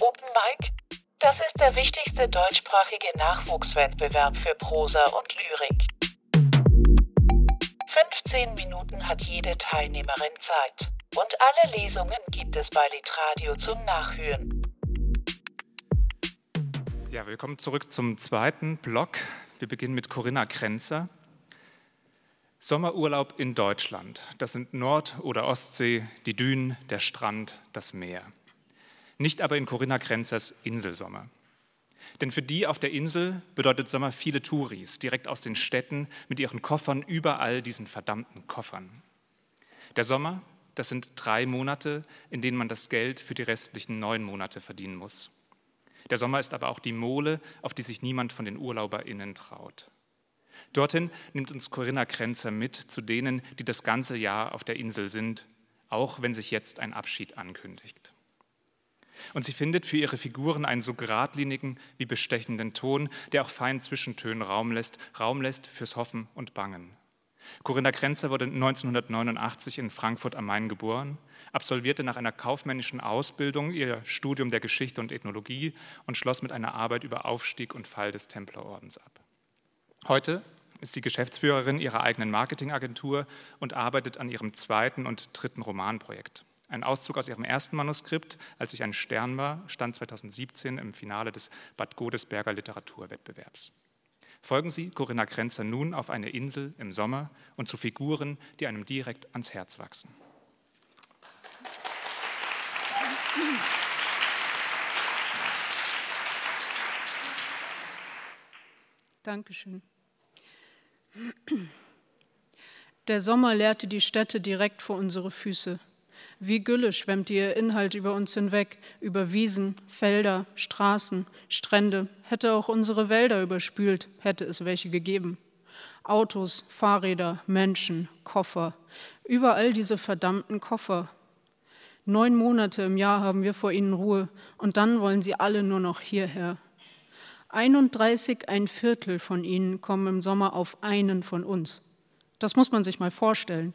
Open Mic, das ist der wichtigste deutschsprachige Nachwuchswettbewerb für Prosa und Lyrik. 15 Minuten hat jede Teilnehmerin Zeit. Und alle Lesungen gibt es bei Litradio zum Nachhören. Ja, willkommen zurück zum zweiten Block. Wir beginnen mit Corinna Krenzer. Sommerurlaub in Deutschland. Das sind Nord- oder Ostsee, die Dünen, der Strand, das Meer. Nicht aber in Corinna Krenzers Inselsommer. Denn für die auf der Insel bedeutet Sommer viele Touris, direkt aus den Städten mit ihren Koffern, überall diesen verdammten Koffern. Der Sommer, das sind drei Monate, in denen man das Geld für die restlichen neun Monate verdienen muss. Der Sommer ist aber auch die Mole, auf die sich niemand von den UrlauberInnen traut. Dorthin nimmt uns Corinna Krenzer mit zu denen, die das ganze Jahr auf der Insel sind, auch wenn sich jetzt ein Abschied ankündigt. Und sie findet für ihre Figuren einen so geradlinigen wie bestechenden Ton, der auch feinen Zwischentönen Raum lässt, Raum lässt fürs Hoffen und Bangen. Corinna Krenzer wurde 1989 in Frankfurt am Main geboren, absolvierte nach einer kaufmännischen Ausbildung ihr Studium der Geschichte und Ethnologie und schloss mit einer Arbeit über Aufstieg und Fall des Templerordens ab. Heute ist sie Geschäftsführerin ihrer eigenen Marketingagentur und arbeitet an ihrem zweiten und dritten Romanprojekt. Ein Auszug aus ihrem ersten Manuskript, als ich ein Stern war, stand 2017 im Finale des Bad Godesberger Literaturwettbewerbs. Folgen Sie Corinna Krenzer nun auf eine Insel im Sommer und zu Figuren, die einem direkt ans Herz wachsen. Dankeschön. Der Sommer leerte die Städte direkt vor unsere Füße. Wie Gülle schwemmte ihr Inhalt über uns hinweg, über Wiesen, Felder, Straßen, Strände, hätte auch unsere Wälder überspült, hätte es welche gegeben. Autos, Fahrräder, Menschen, Koffer, überall diese verdammten Koffer. Neun Monate im Jahr haben wir vor ihnen Ruhe und dann wollen sie alle nur noch hierher. 31 ein Viertel von ihnen kommen im Sommer auf einen von uns. Das muss man sich mal vorstellen.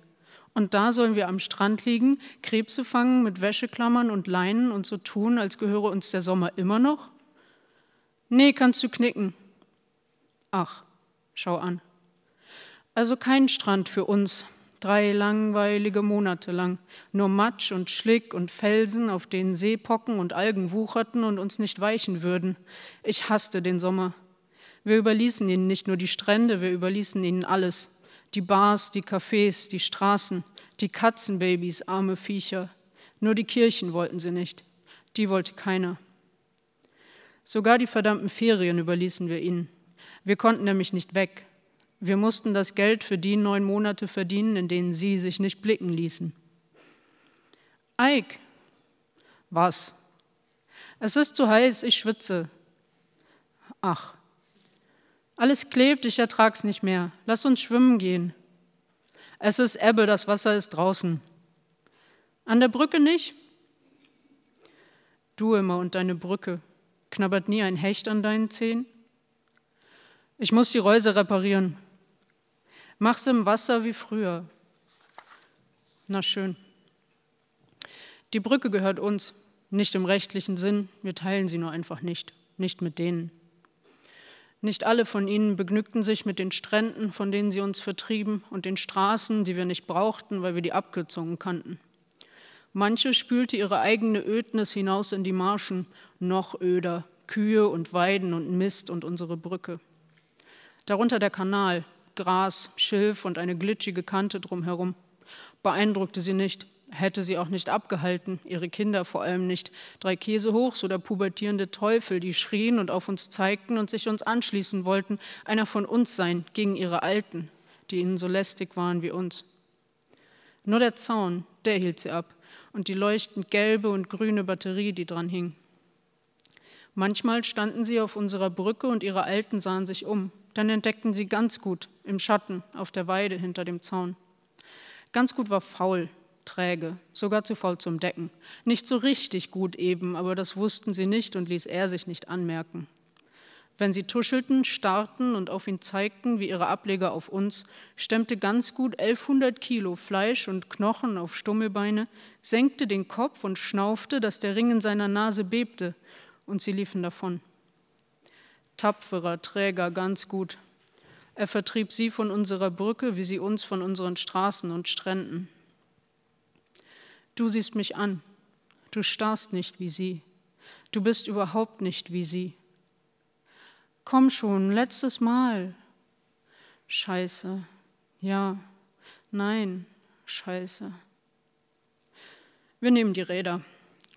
Und da sollen wir am Strand liegen, Krebse fangen mit Wäscheklammern und Leinen und so tun, als gehöre uns der Sommer immer noch? Nee, kannst du knicken. Ach, schau an. Also kein Strand für uns, drei langweilige Monate lang. Nur Matsch und Schlick und Felsen, auf denen Seepocken und Algen wucherten und uns nicht weichen würden. Ich hasste den Sommer. Wir überließen ihnen nicht nur die Strände, wir überließen ihnen alles. Die Bars, die Cafés, die Straßen, die Katzenbabys, arme Viecher. Nur die Kirchen wollten sie nicht. Die wollte keiner. Sogar die verdammten Ferien überließen wir ihnen. Wir konnten nämlich nicht weg. Wir mussten das Geld für die neun Monate verdienen, in denen sie sich nicht blicken ließen. Eik, was? Es ist zu heiß, ich schwitze. Ach, alles klebt, ich ertrag's nicht mehr. Lass uns schwimmen gehen. Es ist Ebbe, das Wasser ist draußen. An der Brücke nicht? Du immer und deine Brücke. Knabbert nie ein Hecht an deinen Zehen? Ich muss die Reuse reparieren. Mach's im Wasser wie früher. Na schön. Die Brücke gehört uns, nicht im rechtlichen Sinn, wir teilen sie nur einfach nicht, nicht mit denen. Nicht alle von ihnen begnügten sich mit den Stränden, von denen sie uns vertrieben, und den Straßen, die wir nicht brauchten, weil wir die Abkürzungen kannten. Manche spülte ihre eigene Ödnis hinaus in die Marschen, noch öder, Kühe und Weiden und Mist und unsere Brücke. Darunter der Kanal, Gras, Schilf und eine glitschige Kante drumherum. Beeindruckte sie nicht, hätte sie auch nicht abgehalten, ihre Kinder vor allem nicht. Drei Käsehochs oder pubertierende Teufel, die schrien und auf uns zeigten und sich uns anschließen wollten, einer von uns sein, gegen ihre Alten, die ihnen so lästig waren wie uns. Nur der Zaun, der hielt sie ab und die leuchtend gelbe und grüne Batterie, die dran hing. Manchmal standen sie auf unserer Brücke und ihre Alten sahen sich um. Dann entdeckten sie ganz gut im Schatten auf der Weide hinter dem Zaun. Ganz gut war faul, träge, sogar zu faul zum Decken. Nicht so richtig gut eben, aber das wussten sie nicht und ließ er sich nicht anmerken. Wenn sie tuschelten, starrten und auf ihn zeigten, wie ihre Ableger auf uns, stemmte ganz gut 1100 Kilo Fleisch und Knochen auf Stummelbeine, senkte den Kopf und schnaufte, dass der Ring in seiner Nase bebte, und sie liefen davon. Tapferer Träger, ganz gut. Er vertrieb sie von unserer Brücke, wie sie uns von unseren Straßen und Stränden. Du siehst mich an, du starrst nicht wie sie, du bist überhaupt nicht wie sie. Komm schon, letztes Mal. Scheiße. Ja. Nein. Scheiße. Wir nehmen die Räder.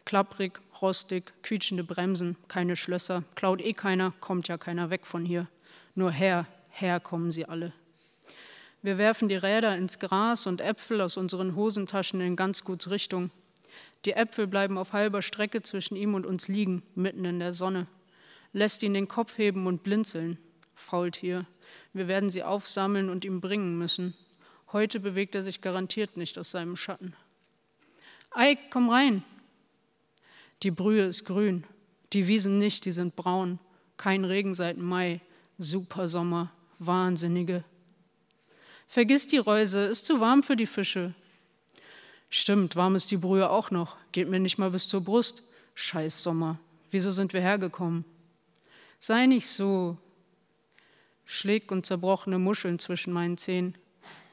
Klapprig, rostig, quietschende Bremsen, keine Schlösser, klaut eh keiner, kommt ja keiner weg von hier. Nur her, her kommen sie alle. Wir werfen die Räder ins Gras und Äpfel aus unseren Hosentaschen in ganz guts Richtung. Die Äpfel bleiben auf halber Strecke zwischen ihm und uns liegen, mitten in der Sonne lässt ihn den Kopf heben und blinzeln. Faultier. Wir werden sie aufsammeln und ihm bringen müssen. Heute bewegt er sich garantiert nicht aus seinem Schatten. Eik, komm rein. Die Brühe ist grün, die Wiesen nicht, die sind braun. Kein Regen seit Mai. Super Sommer, Wahnsinnige. Vergiss die Reuse, ist zu warm für die Fische. Stimmt, warm ist die Brühe auch noch, geht mir nicht mal bis zur Brust. Scheiß Sommer, wieso sind wir hergekommen? Sei nicht so. Schläg und zerbrochene Muscheln zwischen meinen Zehen.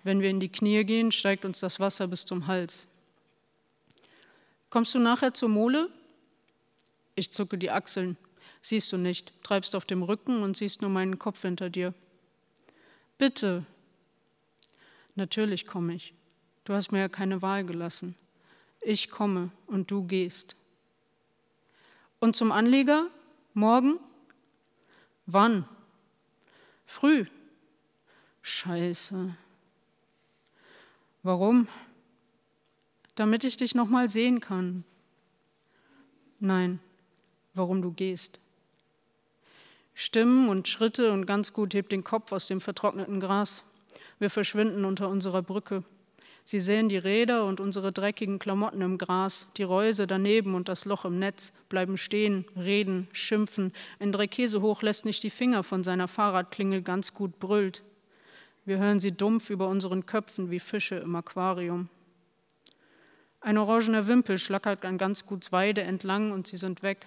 Wenn wir in die Knie gehen, steigt uns das Wasser bis zum Hals. Kommst du nachher zur Mole? Ich zucke die Achseln. Siehst du nicht, treibst auf dem Rücken und siehst nur meinen Kopf hinter dir. Bitte. Natürlich komme ich. Du hast mir ja keine Wahl gelassen. Ich komme und du gehst. Und zum Anleger? Morgen? Wann? Früh. Scheiße. Warum? Damit ich dich noch mal sehen kann. Nein, warum du gehst. Stimmen und Schritte und ganz gut hebt den Kopf aus dem vertrockneten Gras. Wir verschwinden unter unserer Brücke. Sie sehen die Räder und unsere dreckigen Klamotten im Gras, die Reuse daneben und das Loch im Netz, bleiben stehen, reden, schimpfen. Ein Dreikäse hoch lässt nicht die Finger von seiner Fahrradklingel ganz gut brüllt. Wir hören sie dumpf über unseren Köpfen wie Fische im Aquarium. Ein orangener Wimpel schlackert an ganz guts Weide entlang und sie sind weg.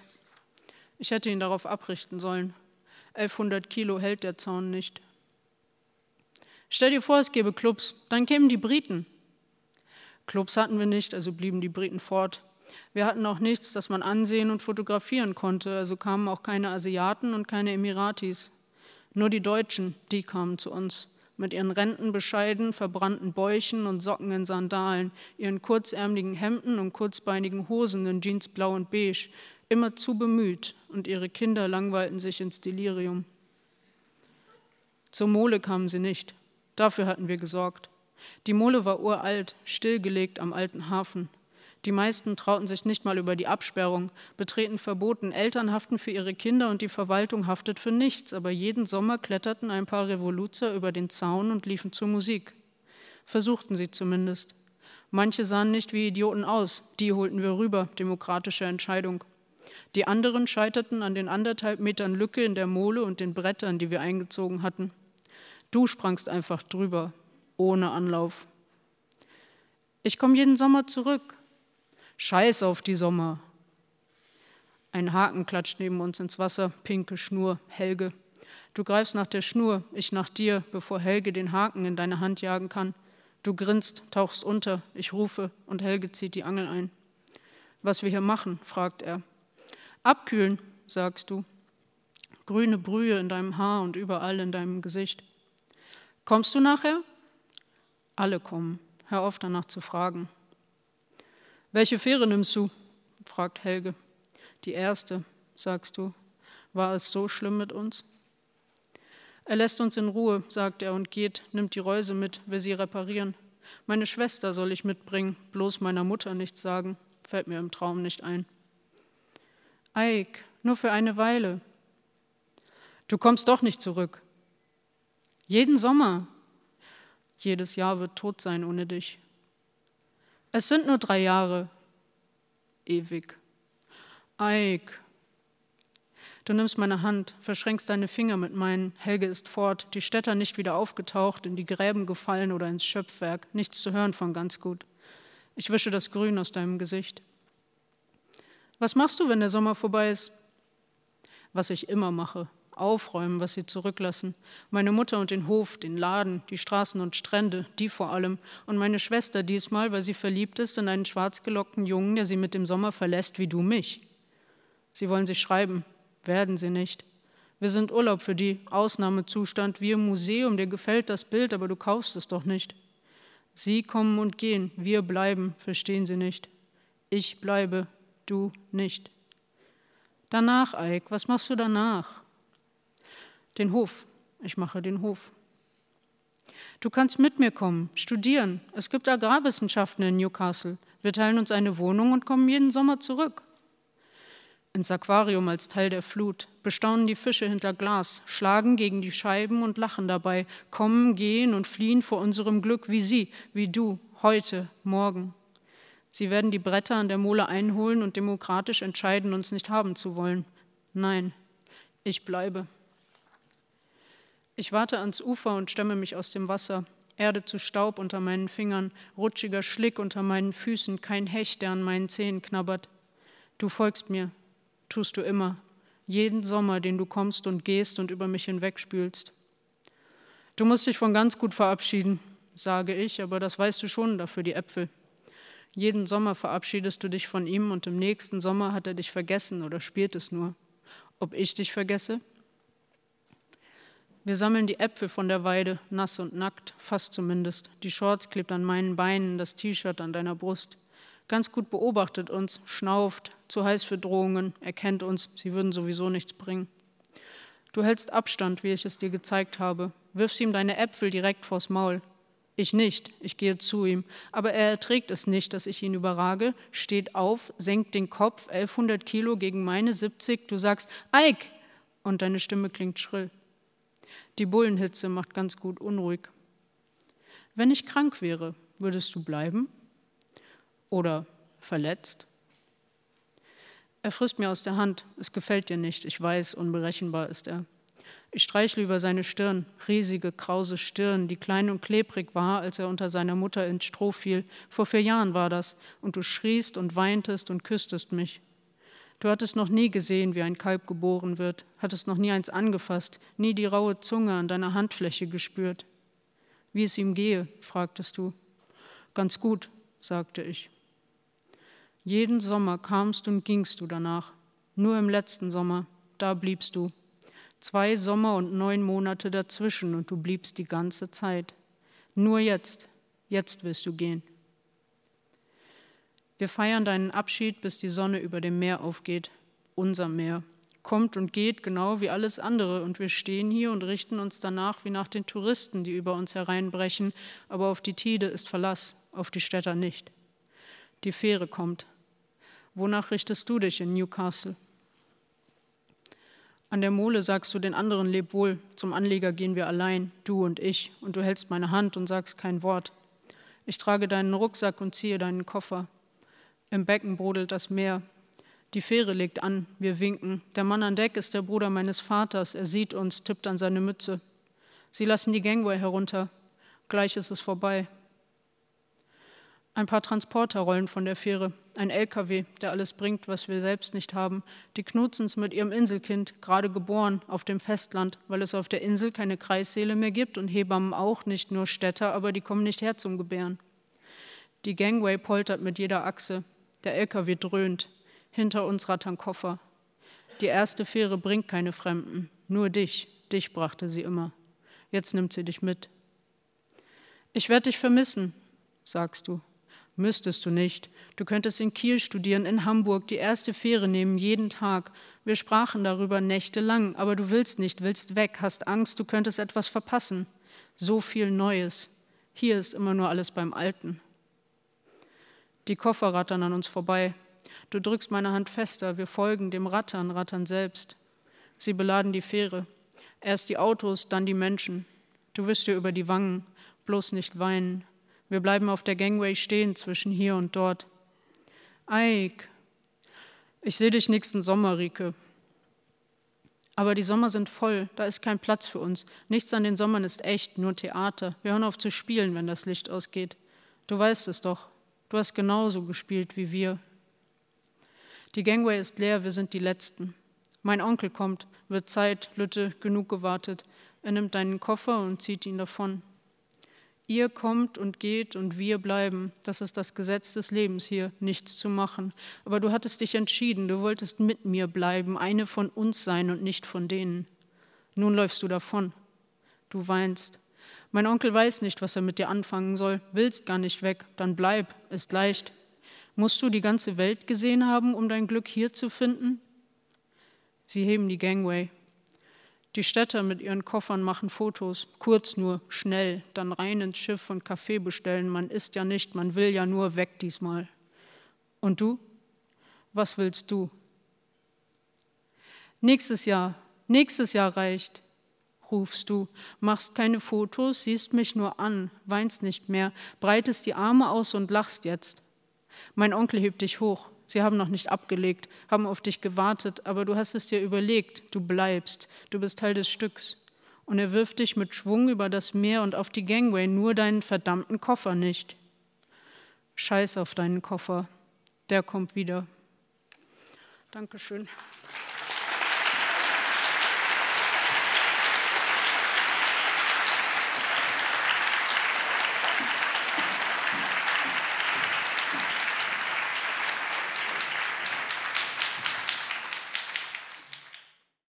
Ich hätte ihn darauf abrichten sollen. 1100 Kilo hält der Zaun nicht. Stell dir vor, es gäbe Clubs, dann kämen die Briten. Clubs hatten wir nicht, also blieben die Briten fort. Wir hatten auch nichts, das man ansehen und fotografieren konnte, also kamen auch keine Asiaten und keine Emiratis. Nur die Deutschen, die kamen zu uns mit ihren Rentenbescheiden, verbrannten Bäuchen und Socken in Sandalen, ihren kurzärmeligen Hemden und kurzbeinigen Hosen in Jeans blau und beige, immer zu bemüht, und ihre Kinder langweilten sich ins Delirium. Zur Mole kamen sie nicht, dafür hatten wir gesorgt. Die Mole war uralt, stillgelegt am alten Hafen. Die meisten trauten sich nicht mal über die Absperrung, betreten verboten, Eltern haften für ihre Kinder und die Verwaltung haftet für nichts, aber jeden Sommer kletterten ein paar Revoluzer über den Zaun und liefen zur Musik. Versuchten sie zumindest. Manche sahen nicht wie Idioten aus, die holten wir rüber, demokratische Entscheidung. Die anderen scheiterten an den anderthalb Metern Lücke in der Mole und den Brettern, die wir eingezogen hatten. Du sprangst einfach drüber, ohne Anlauf. Ich komme jeden Sommer zurück. Scheiß auf die Sommer. Ein Haken klatscht neben uns ins Wasser, pinke Schnur, Helge. Du greifst nach der Schnur, ich nach dir, bevor Helge den Haken in deine Hand jagen kann. Du grinst, tauchst unter, ich rufe und Helge zieht die Angel ein. Was wir hier machen, fragt er. Abkühlen, sagst du. Grüne Brühe in deinem Haar und überall in deinem Gesicht. Kommst du nachher? Alle kommen. Hör auf danach zu fragen. Welche Fähre nimmst du? fragt Helge. Die erste, sagst du. War es so schlimm mit uns? Er lässt uns in Ruhe, sagt er und geht, nimmt die Reuse mit, will sie reparieren. Meine Schwester soll ich mitbringen, bloß meiner Mutter nichts sagen, fällt mir im Traum nicht ein. Eik, nur für eine Weile. Du kommst doch nicht zurück. Jeden Sommer, jedes Jahr wird tot sein ohne dich. Es sind nur drei Jahre. Ewig. Eik. Du nimmst meine Hand, verschränkst deine Finger mit meinen. Helge ist fort, die Städter nicht wieder aufgetaucht, in die Gräben gefallen oder ins Schöpfwerk. Nichts zu hören von ganz gut. Ich wische das Grün aus deinem Gesicht. Was machst du, wenn der Sommer vorbei ist? Was ich immer mache, aufräumen, was sie zurücklassen. Meine Mutter und den Hof, den Laden, die Straßen und Strände, die vor allem. Und meine Schwester diesmal, weil sie verliebt ist in einen schwarzgelockten Jungen, der sie mit dem Sommer verlässt, wie du mich. Sie wollen sich schreiben, werden sie nicht. Wir sind Urlaub für die, Ausnahmezustand, wie im Museum, dir gefällt das Bild, aber du kaufst es doch nicht. Sie kommen und gehen, wir bleiben, verstehen sie nicht. Ich bleibe, du nicht. Danach, Eik, was machst du danach? Den Hof. Ich mache den Hof. Du kannst mit mir kommen, studieren. Es gibt Agrarwissenschaften in Newcastle. Wir teilen uns eine Wohnung und kommen jeden Sommer zurück. Ins Aquarium als Teil der Flut, bestaunen die Fische hinter Glas, schlagen gegen die Scheiben und lachen dabei, kommen, gehen und fliehen vor unserem Glück wie sie, wie du, heute, morgen. Sie werden die Bretter an der Mole einholen und demokratisch entscheiden, uns nicht haben zu wollen. Nein, ich bleibe. Ich warte ans Ufer und stemme mich aus dem Wasser. Erde zu Staub unter meinen Fingern, rutschiger Schlick unter meinen Füßen, kein Hecht, der an meinen Zehen knabbert. Du folgst mir, tust du immer, jeden Sommer, den du kommst und gehst und über mich hinwegspülst. Du musst dich von ganz gut verabschieden, sage ich, aber das weißt du schon dafür die Äpfel. Jeden Sommer verabschiedest du dich von ihm und im nächsten Sommer hat er dich vergessen oder spielt es nur. Ob ich dich vergesse? Wir sammeln die Äpfel von der Weide, nass und nackt, fast zumindest. Die Shorts klebt an meinen Beinen, das T-Shirt an deiner Brust. Ganz gut beobachtet uns, schnauft, zu heiß für Drohungen, erkennt uns, sie würden sowieso nichts bringen. Du hältst Abstand, wie ich es dir gezeigt habe, wirfst ihm deine Äpfel direkt vors Maul. Ich nicht, ich gehe zu ihm, aber er erträgt es nicht, dass ich ihn überrage, steht auf, senkt den Kopf, 1100 Kilo gegen meine 70, du sagst, Eik, und deine Stimme klingt schrill. Die Bullenhitze macht ganz gut unruhig. Wenn ich krank wäre, würdest du bleiben? Oder verletzt? Er frisst mir aus der Hand. Es gefällt dir nicht. Ich weiß, unberechenbar ist er. Ich streichle über seine Stirn, riesige, krause Stirn, die klein und klebrig war, als er unter seiner Mutter ins Stroh fiel. Vor vier Jahren war das. Und du schriest und weintest und küsstest mich. Du hattest noch nie gesehen, wie ein Kalb geboren wird, hattest noch nie eins angefasst, nie die raue Zunge an deiner Handfläche gespürt. Wie es ihm gehe, fragtest du. Ganz gut, sagte ich. Jeden Sommer kamst und gingst du danach. Nur im letzten Sommer, da bliebst du. Zwei Sommer und neun Monate dazwischen und du bliebst die ganze Zeit. Nur jetzt, jetzt wirst du gehen. Wir feiern deinen Abschied, bis die Sonne über dem Meer aufgeht, unser Meer. Kommt und geht genau wie alles andere und wir stehen hier und richten uns danach wie nach den Touristen, die über uns hereinbrechen, aber auf die Tide ist Verlass, auf die Städter nicht. Die Fähre kommt. Wonach richtest du dich in Newcastle? An der Mole sagst du den anderen Leb wohl, zum Anleger gehen wir allein, du und ich, und du hältst meine Hand und sagst kein Wort. Ich trage deinen Rucksack und ziehe deinen Koffer. Im Becken brodelt das Meer. Die Fähre legt an, wir winken. Der Mann an Deck ist der Bruder meines Vaters. Er sieht uns, tippt an seine Mütze. Sie lassen die Gangway herunter. Gleich ist es vorbei. Ein paar Transporter rollen von der Fähre. Ein LKW, der alles bringt, was wir selbst nicht haben. Die Knutzens mit ihrem Inselkind, gerade geboren, auf dem Festland, weil es auf der Insel keine Kreissäle mehr gibt und Hebammen auch, nicht nur Städter, aber die kommen nicht her zum Gebären. Die Gangway poltert mit jeder Achse. Der LKW dröhnt. Hinter uns rattern Koffer. Die erste Fähre bringt keine Fremden. Nur dich. Dich brachte sie immer. Jetzt nimmt sie dich mit. Ich werde dich vermissen, sagst du. Müsstest du nicht. Du könntest in Kiel studieren, in Hamburg, die erste Fähre nehmen, jeden Tag. Wir sprachen darüber nächtelang, aber du willst nicht, willst weg, hast Angst, du könntest etwas verpassen. So viel Neues. Hier ist immer nur alles beim Alten. Die Koffer rattern an uns vorbei. Du drückst meine Hand fester, wir folgen dem Rattern, rattern selbst. Sie beladen die Fähre. Erst die Autos, dann die Menschen. Du wischst dir über die Wangen, bloß nicht weinen. Wir bleiben auf der Gangway stehen zwischen hier und dort. Eik, ich sehe dich nächsten Sommer, Rike. Aber die Sommer sind voll, da ist kein Platz für uns. Nichts an den Sommern ist echt, nur Theater. Wir hören auf zu spielen, wenn das Licht ausgeht. Du weißt es doch. Du hast genauso gespielt wie wir. Die Gangway ist leer, wir sind die Letzten. Mein Onkel kommt, wird Zeit, Lütte, genug gewartet. Er nimmt deinen Koffer und zieht ihn davon. Ihr kommt und geht und wir bleiben. Das ist das Gesetz des Lebens hier, nichts zu machen. Aber du hattest dich entschieden, du wolltest mit mir bleiben, eine von uns sein und nicht von denen. Nun läufst du davon. Du weinst. Mein Onkel weiß nicht, was er mit dir anfangen soll, willst gar nicht weg, dann bleib, ist leicht. Musst du die ganze Welt gesehen haben, um dein Glück hier zu finden? Sie heben die Gangway. Die Städter mit ihren Koffern machen Fotos, kurz nur, schnell, dann rein ins Schiff und Kaffee bestellen. Man isst ja nicht, man will ja nur weg diesmal. Und du? Was willst du? Nächstes Jahr, nächstes Jahr reicht, rufst du, machst keine Fotos, siehst mich nur an, weinst nicht mehr, breitest die Arme aus und lachst jetzt. Mein Onkel hebt dich hoch. Sie haben noch nicht abgelegt, haben auf dich gewartet, aber du hast es dir überlegt, du bleibst, du bist Teil des Stücks. Und er wirft dich mit Schwung über das Meer und auf die Gangway, nur deinen verdammten Koffer nicht. Scheiß auf deinen Koffer, der kommt wieder. Dankeschön.